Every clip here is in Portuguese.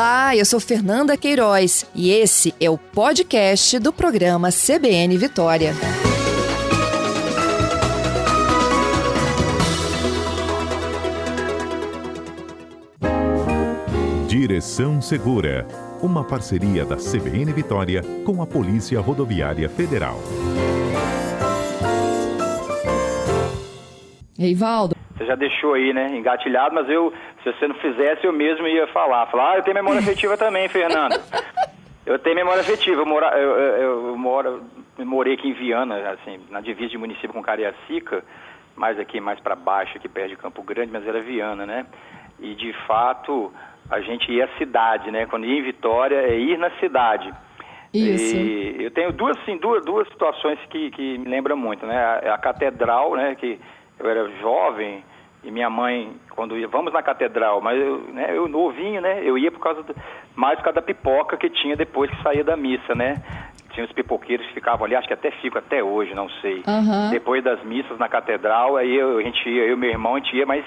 Olá, eu sou Fernanda Queiroz e esse é o podcast do programa CBN Vitória. Direção Segura, uma parceria da CBN Vitória com a Polícia Rodoviária Federal. Eivaldo. Você já deixou aí, né, engatilhado, mas eu, se você não fizesse, eu mesmo ia falar. Falar, ah, eu tenho memória afetiva também, Fernando. Eu tenho memória afetiva. Eu, mora, eu, eu, eu moro, eu morei aqui em Viana, assim, na divisa de município com Cariacica, mais aqui, mais para baixo, aqui perto de Campo Grande, mas era Viana, né? E, de fato, a gente ia à cidade, né? Quando ia em Vitória, é ir na cidade. Isso. E eu tenho duas, assim, duas, duas situações que, que me lembram muito, né? A, a catedral, né? Que eu era jovem e minha mãe, quando ia, vamos na catedral, mas eu, né, eu novinho, né? Eu ia por causa do, mais por causa da pipoca que tinha depois que saía da missa, né? Tinha os pipoqueiros que ficavam ali, acho que até fico até hoje, não sei. Aham. Depois das missas na catedral, aí eu, a gente ia, eu e meu irmão, a gente ia mais,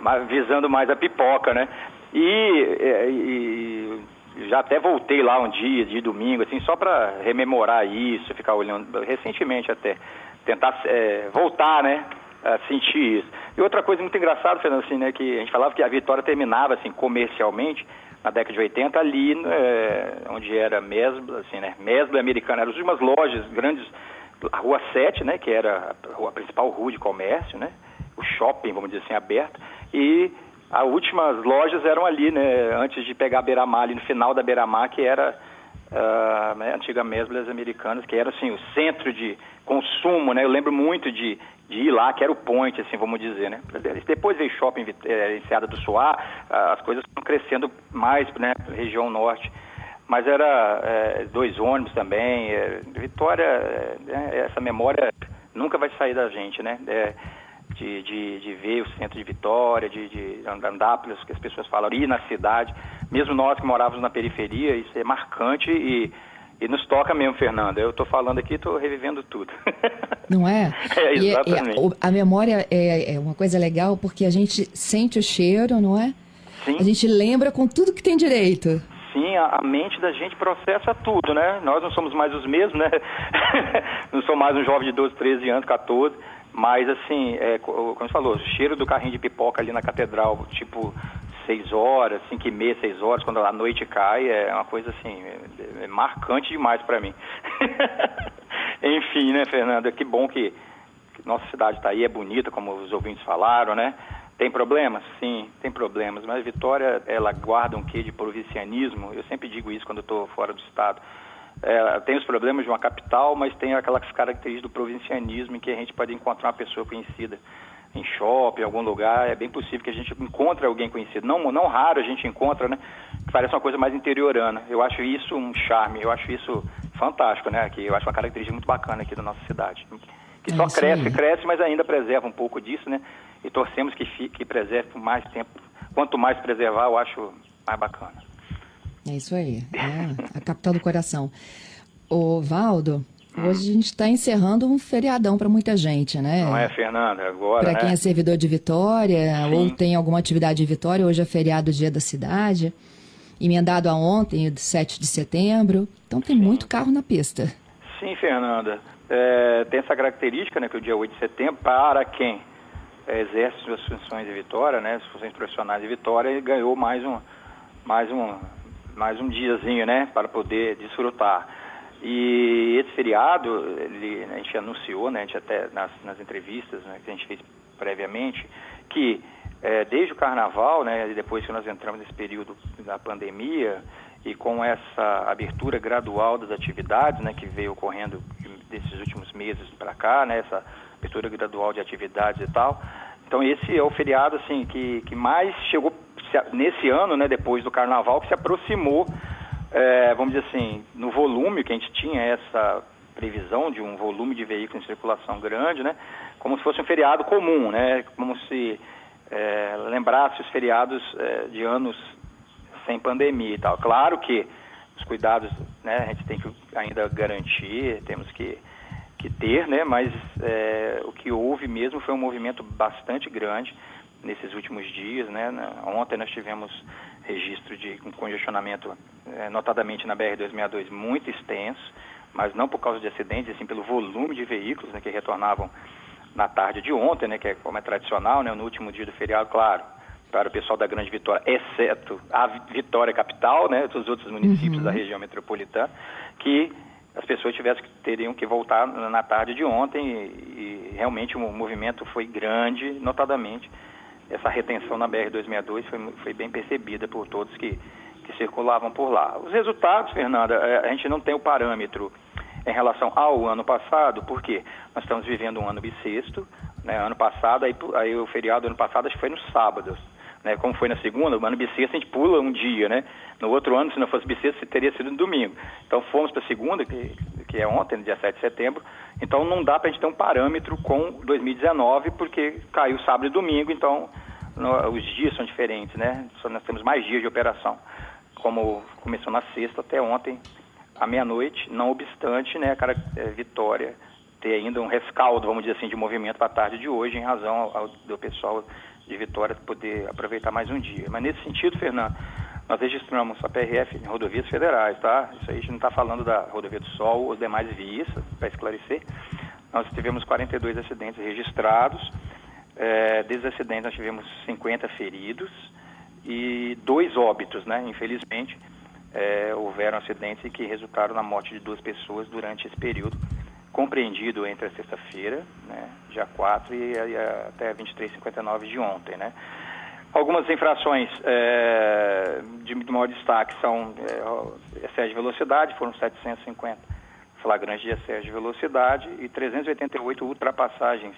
mais visando mais a pipoca, né? E, é, e já até voltei lá um dia, de domingo, assim, só para rememorar isso, ficar olhando, recentemente até, tentar é, voltar, né? Sentir isso. E outra coisa muito engraçada, Fernando, assim, né, que a gente falava que a Vitória terminava, assim, comercialmente, na década de 80, ali é, onde era Mesbla, assim, né, Mesbla Americana, eram as últimas lojas grandes, a Rua 7, né, que era a, principal rua de comércio, né, o shopping, vamos dizer assim, aberto, e as últimas lojas eram ali, né, antes de pegar a Beira-Mar, ali no final da Beira-Mar, que era uh, né, antiga Mesblas Americanas, que era, assim, o centro de consumo, né, eu lembro muito de de ir lá, que era o point, assim, vamos dizer, né? Depois veio shopping é, Enseada do Soar, as coisas estão crescendo mais, né, região norte. Mas era é, dois ônibus também, é, Vitória, é, é, essa memória nunca vai sair da gente, né? É, de, de, de, ver o centro de Vitória, de, de andar pelas que as pessoas falam, ir na cidade. Mesmo nós que morávamos na periferia, isso é marcante e e nos toca mesmo, Fernanda. Eu estou falando aqui, estou revivendo tudo. Não é? É, E- e exatamente. a, a memória é, é uma coisa legal porque a gente sente o cheiro, não é? Sim, A gente lembra com tudo que tem direito. sim a, a mente da gente processa tudo, né? Nós não somos mais os mesmos, né? não sou mais um jovem de 12, 13 anos, 14. Mas, assim, é, co- como você falou, o cheiro do carrinho de pipoca ali na catedral, tipo, 6 horas, 5 e meia, 6 horas, quando a noite cai, é uma coisa, assim, é, é marcante demais para mim. Enfim, né, Fernanda? Que bom que, que nossa cidade está aí, é bonita, como os ouvintes falaram, né? Tem problemas? Sim, tem problemas, mas Vitória, ela guarda um quê de provincianismo, eu sempre digo isso quando estou fora do estado. É, tem os problemas de uma capital, mas tem aquelas características do provincianismo em que a gente pode encontrar uma pessoa conhecida em shopping, em algum lugar, é bem possível que a gente encontre alguém conhecido. Não, não raro a gente encontra, né? Que parece uma coisa mais interiorana. Eu acho isso um charme, eu acho isso fantástico, né? Que eu acho uma característica muito bacana aqui da nossa cidade. Que É só cresce, aí. cresce, mas ainda preserva um pouco disso, né? E torcemos que fique, que preserve por mais tempo. Quanto mais preservar, eu acho mais bacana. É isso aí. É a capital do coração. Ô, Valdo, hoje a gente está encerrando um feriadão para muita gente, né? Não é, Fernanda? Agora, Para né? quem é servidor de Vitória Sim. ou tem alguma atividade em Vitória, hoje é feriado dia da cidade, emendado a ontem, 7 de setembro. Então tem muito carro na pista. Sim, Fernanda. É, tem essa característica, né, que o dia 8 de setembro, para quem é, exerce suas funções de Vitória, né, as funções profissionais de Vitória, ele ganhou mais um, mais um, mais um diazinho, né, para poder desfrutar. E esse feriado, ele, a gente anunciou, né, a gente até nas, nas entrevistas né, que a gente fez previamente, que é, desde o carnaval, né, depois que nós entramos nesse período da pandemia, e com essa abertura gradual das atividades, né, que veio ocorrendo desses últimos meses para cá, né, essa abertura gradual de atividades e tal. Então esse é o feriado assim que, que mais chegou se- nesse ano, né, depois do carnaval, que se aproximou, eh, vamos dizer assim, no volume que a gente tinha essa previsão de um volume de veículos em circulação grande, né, como se fosse um feriado comum, né, como se eh, lembrasse os feriados eh, de anos sem pandemia e tal. Claro que os cuidados, né, a gente tem que ainda garantir, temos que, que ter, né, mas é, o que houve mesmo foi um movimento bastante grande nesses últimos dias, né? Ontem nós tivemos registro de um congestionamento, é, notadamente na BR-262, muito extenso, mas não por causa de acidentes, assim pelo volume de veículos né, que retornavam na tarde de ontem, né, que é como é tradicional, né, no último dia do feriado, claro, para o pessoal da Grande Vitória, exceto a Vitória Capital, né, dos outros municípios uhum. da região metropolitana, que as pessoas tivessem, teriam que voltar na tarde de ontem e, e realmente o movimento foi grande, notadamente essa retenção na BR-262 foi, foi bem percebida por todos que, que circulavam por lá. Os resultados, Fernanda, é, a gente não tem o parâmetro em relação ao ano passado, porque nós estamos vivendo um ano bissexto, né? ano passado, aí, aí o feriado ano passado acho que foi no sábado, né? como foi na segunda, o ano bissexto a gente pula um dia, né? No outro ano, se não fosse bissexto, teria sido no domingo. Então fomos para a segunda, que, que é ontem, no dia 7 de setembro, então não dá para a gente ter um parâmetro com 2019, porque caiu sábado e domingo, então os dias são diferentes, né? Só nós temos mais dias de operação, como começou na sexta até ontem, à meia-noite, não obstante, né, cara, é, Vitória ter ainda um rescaldo, vamos dizer assim, de movimento para a tarde de hoje, em razão ao, do pessoal de Vitória poder aproveitar mais um dia. Mas nesse sentido, Fernando, nós registramos a PRF em rodovias federais, tá? Isso aí a gente não está falando da rodovia do Sol ou demais vias, para esclarecer. Nós tivemos 42 acidentes registrados, é, desses acidentes nós tivemos 50 feridos e dois óbitos, né? Infelizmente, é, houveram acidentes que resultaram na morte de duas pessoas durante esse período, compreendido entre a sexta-feira, né, dia 4, e, e até 23h59 de ontem, né. Algumas infrações é, de, de maior destaque são é, excesso de velocidade, foram 750 flagrantes de excesso de velocidade e 388 ultrapassagens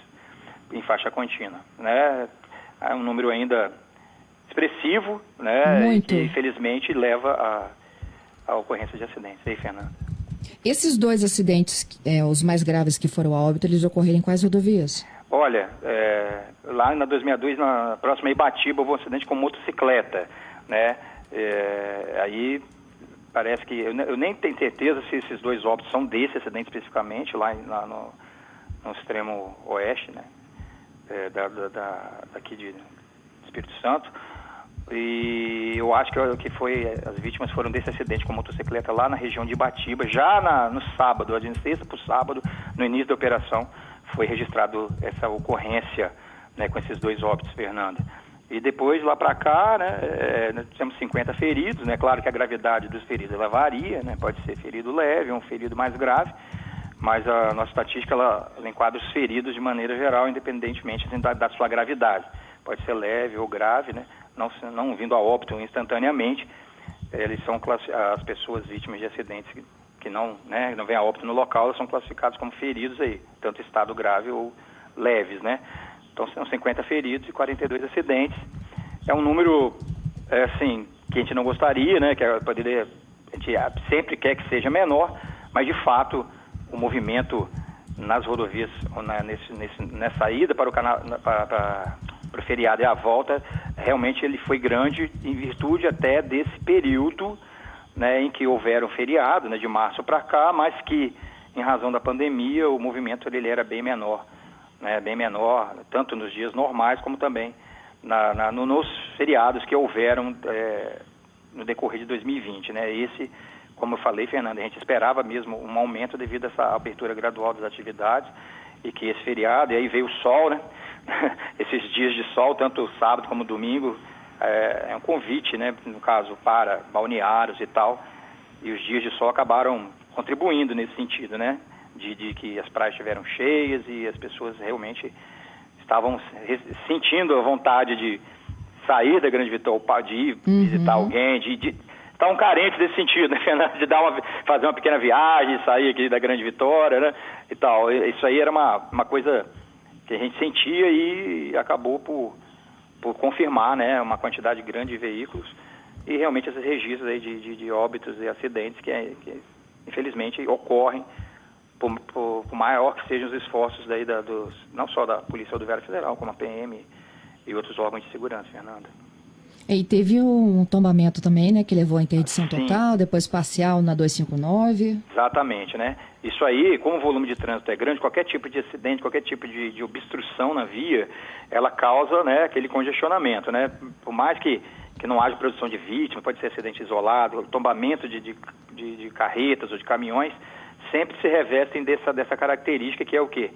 em faixa contínua. Né? É um número ainda expressivo, né? Muito. que infelizmente leva a, a ocorrência de acidentes. E aí, Fernanda? Esses dois acidentes, é, os mais graves que foram a óbito, eles ocorreram em quais rodovias? Olha, é, lá na 2002, na próxima Ibatiba, houve um acidente com motocicleta, né? É, aí parece que, eu, eu, nem tenho certeza se esses dois óbitos são desse acidente especificamente, lá, lá no, no extremo oeste, né? É, da, da, da, daqui de Espírito Santo. E eu acho que, que foi, as vítimas foram desse acidente com motocicleta lá na região de Ibatiba, já na, no sábado, a sexta para o sábado, no início da operação, foi registrado essa ocorrência né, com esses dois óbitos, Fernanda. E depois, lá para cá, né, é, nós temos 50 feridos, né? Claro que a gravidade dos feridos ela varia, né? Pode ser ferido leve, um ferido mais grave mas a nossa estatística ela, ela enquadra os feridos de maneira geral, independentemente assim, da, da, sua gravidade. Pode ser leve ou grave, né? não, não vindo a óbito instantaneamente. Eles são as pessoas vítimas de acidentes que, que não, né, não vêm a óbito no local, elas são classificadas como feridos aí, tanto estado grave ou leves, né? Então são 50 feridos e 42 acidentes. É um número, é, assim, que a gente não gostaria, né? Que poderia, a gente sempre quer que seja menor, mas de fato o movimento nas rodovias, na, nesse, nesse, nessa ida para o, canal, para, o feriado e a volta, realmente ele foi grande em virtude até desse período né, em que houveram feriado, né, de março para cá, mas que em razão da pandemia o movimento ele, ele era bem menor, né, bem menor, tanto nos dias normais como também na, na, no, nos feriados que houveram é, no decorrer de 2020. Né, esse como eu falei, Fernanda, a gente esperava mesmo um aumento devido a essa abertura gradual das atividades e que esse feriado, e aí veio o sol, né? Esses dias de sol, tanto sábado como domingo, é, é um convite, né? No caso, para balneários e tal. E os dias de sol acabaram contribuindo nesse sentido, né? De, de que as praias estiveram cheias e as pessoas realmente estavam sentindo a vontade de sair da Grande Vitória, de ir uhum. visitar alguém, de, de estão carentes desse sentido, né, Fernando? De dar uma, fazer uma pequena viagem, sair aqui da Grande Vitória, né? E tal. Isso aí era uma, uma coisa que a gente sentia e acabou por, por confirmar, né? Uma quantidade grande de veículos e realmente esses registros aí de, de, de óbitos e acidentes que, que infelizmente ocorrem por, por, por, maior que sejam os esforços daí da, dos, não só da Polícia Rodoviária Federal, como a PM e outros órgãos de segurança, Fernanda. E teve um tombamento também, né, que levou a interdição Sim. total, depois parcial na 259. Exatamente, né? Isso aí, como o volume de trânsito é grande, qualquer tipo de acidente, qualquer tipo de, de obstrução na via, ela causa, né, aquele congestionamento, né? Por mais que, que não haja produção de vítimas, pode ser acidente isolado, tombamento de, de, de, de carretas ou de caminhões, sempre se revestem dessa, dessa característica que é o quê?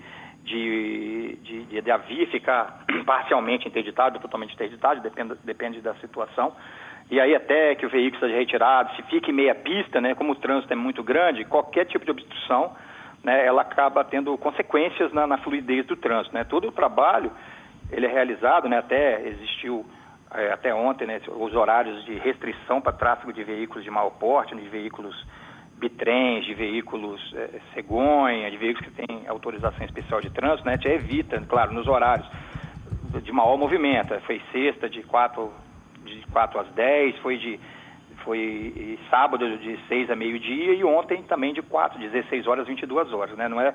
De, de, de, de a via ficar parcialmente interditada, totalmente interditada, depende, depende da situação. E aí até que o veículo seja retirado, se fique meia pista, né, como o trânsito é muito grande, qualquer tipo de obstrução, né, ela acaba tendo consequências na, na fluidez do trânsito. Né? Todo o trabalho ele é realizado, né, até existiu é, até ontem né, os horários de restrição para tráfego de veículos de maior porte, de veículos bitrens, de veículos é, cegonha, de veículos que têm autorização especial de trânsito, né, te evita, claro, nos horários de maior movimento. Foi sexta de 4, de 4 às 10, foi de foi sábado de 6 a meio-dia e ontem também de 4, 16 horas, 22 horas, né? Não é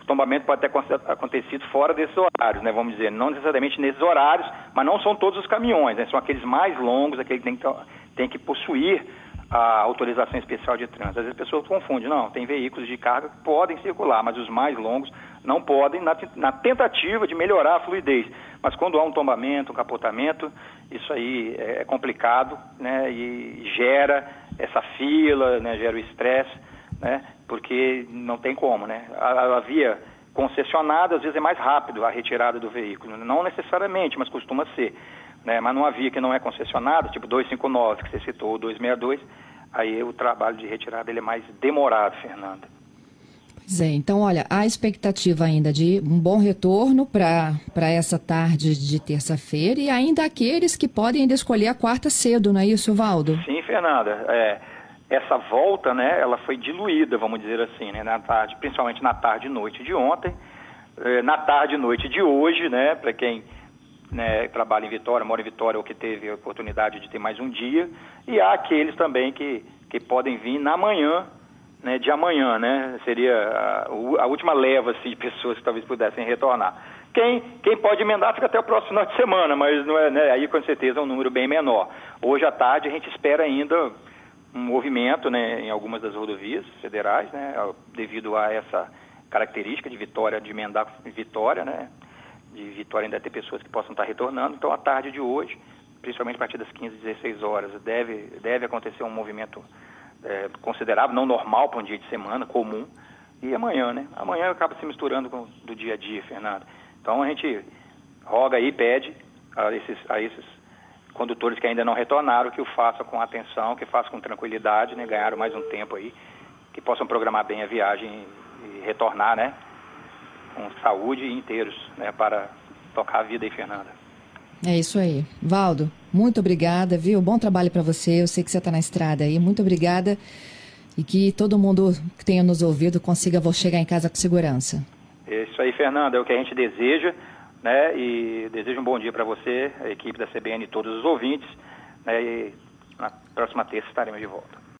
o tombamento pode ter acontecido fora desses horários, né? Vamos dizer, não necessariamente nesses horários, mas não são todos os caminhões, né? São aqueles mais longos, aqueles que tem que, tem que possuir a autorização especial de trânsito. Às vezes as pessoas confundem, não, tem veículos de carga que podem circular, mas os mais longos não podem, na, na tentativa de melhorar a fluidez. Mas quando há um tombamento, um capotamento, isso aí é, é complicado, né, e gera essa fila, né, gera o estresse, né, porque não tem como, né. A, a via concessionada, às vezes é mais rápido a retirada do veículo, não necessariamente, mas costuma ser né? mas numa via que não é concessionada, tipo 259 que você citou, ou 262, aí o trabalho de retirada ele é mais demorado, Fernanda. Pois é, então olha, há expectativa ainda de um bom retorno para essa tarde de terça-feira e ainda aqueles que podem ainda escolher a quarta cedo, não é isso, Valdo? Sim, Fernanda. É, essa volta, né, ela foi diluída, vamos dizer assim, né, na tarde, principalmente na tarde e noite de ontem, é, na tarde e noite de hoje, né, para quem né, trabalha em Vitória, mora em Vitória ou que teve a oportunidade de ter mais um dia, e há aqueles também que, que podem vir na manhã, né, de amanhã, né, seria a, a, última leva assim, de pessoas que talvez pudessem retornar. Quem, quem pode emendar fica até o próximo final de semana, mas não é, né, aí com certeza é um número bem menor. Hoje à tarde a gente espera ainda um movimento né, em algumas das rodovias federais, né, devido a essa característica de Vitória, de emendar Vitória, né, de Vitória ainda ter pessoas que possam estar retornando. Então, a tarde de hoje, principalmente a partir das 15, 16 horas, deve, deve acontecer um movimento é, considerável, não normal para um dia de semana, comum. E amanhã, né? Amanhã acaba se misturando com do dia a dia, Fernando. Então, a gente roga aí, pede a esses, a esses condutores que ainda não retornaram que o façam com atenção, que façam com tranquilidade, né? Ganharam mais um tempo aí, que possam programar bem a viagem e retornar, né? Com saúde e inteiros né, para tocar a vida aí, Fernanda. É isso aí. Valdo, muito obrigada, viu? Bom trabalho para você. Eu sei que você está na estrada aí. Muito obrigada. E que todo mundo que tenha nos ouvido consiga chegar em casa com segurança. É isso aí, Fernanda. É o que a gente deseja. Né? E desejo um bom dia para você, a equipe da CBN e todos os ouvintes. Né? E na próxima terça estaremos de volta.